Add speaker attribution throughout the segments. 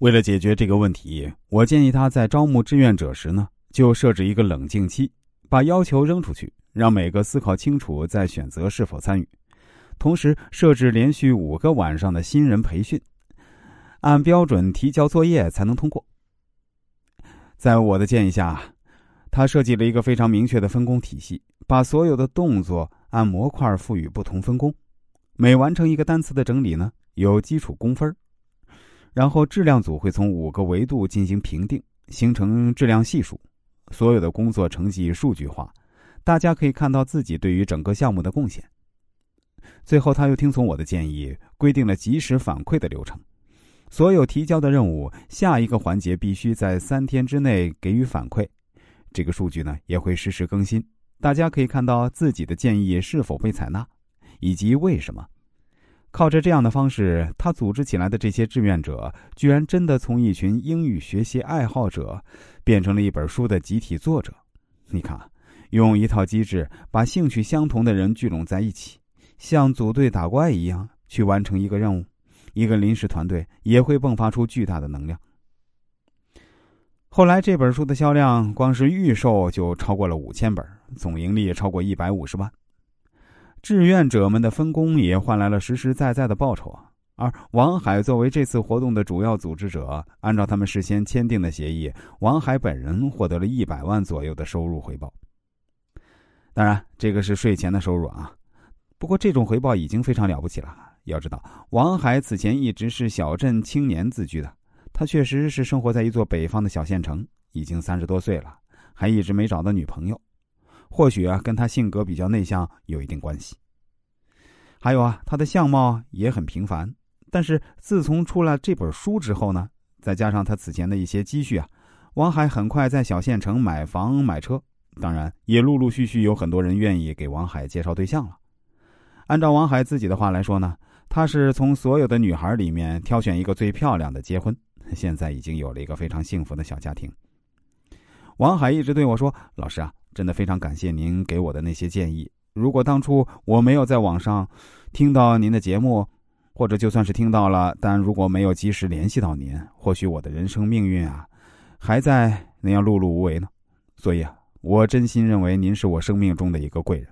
Speaker 1: 为了解决这个问题，我建议他在招募志愿者时呢，就设置一个冷静期，把要求扔出去，让每个思考清楚再选择是否参与。同时设置连续五个晚上的新人培训，按标准提交作业才能通过。在我的建议下，他设计了一个非常明确的分工体系，把所有的动作按模块赋予不同分工，每完成一个单词的整理呢，有基础工分儿然后质量组会从五个维度进行评定，形成质量系数。所有的工作成绩数据化，大家可以看到自己对于整个项目的贡献。最后，他又听从我的建议，规定了及时反馈的流程。所有提交的任务，下一个环节必须在三天之内给予反馈。这个数据呢，也会实时更新，大家可以看到自己的建议是否被采纳，以及为什么。靠着这样的方式，他组织起来的这些志愿者，居然真的从一群英语学习爱好者，变成了一本书的集体作者。你看，用一套机制把兴趣相同的人聚拢在一起，像组队打怪一样去完成一个任务，一个临时团队也会迸发出巨大的能量。后来，这本书的销量光是预售就超过了五千本，总盈利超过一百五十万。志愿者们的分工也换来了实实在在的报酬啊！而王海作为这次活动的主要组织者，按照他们事先签订的协议，王海本人获得了一百万左右的收入回报。当然，这个是税前的收入啊。不过，这种回报已经非常了不起了。要知道，王海此前一直是小镇青年自居的，他确实是生活在一座北方的小县城，已经三十多岁了，还一直没找到女朋友。或许啊，跟他性格比较内向有一定关系。还有啊，他的相貌也很平凡。但是自从出了这本书之后呢，再加上他此前的一些积蓄啊，王海很快在小县城买房买车，当然也陆陆续续有很多人愿意给王海介绍对象了。按照王海自己的话来说呢，他是从所有的女孩里面挑选一个最漂亮的结婚，现在已经有了一个非常幸福的小家庭。王海一直对我说：“老师啊。”真的非常感谢您给我的那些建议。如果当初我没有在网上听到您的节目，或者就算是听到了，但如果没有及时联系到您，或许我的人生命运啊，还在那样碌碌无为呢。所以啊，我真心认为您是我生命中的一个贵人。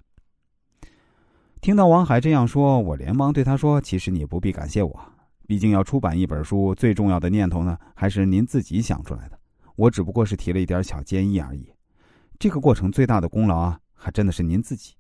Speaker 1: 听到王海这样说，我连忙对他说：“其实你不必感谢我，毕竟要出版一本书，最重要的念头呢，还是您自己想出来的。我只不过是提了一点小建议而已。”这个过程最大的功劳啊，还真的是您自己。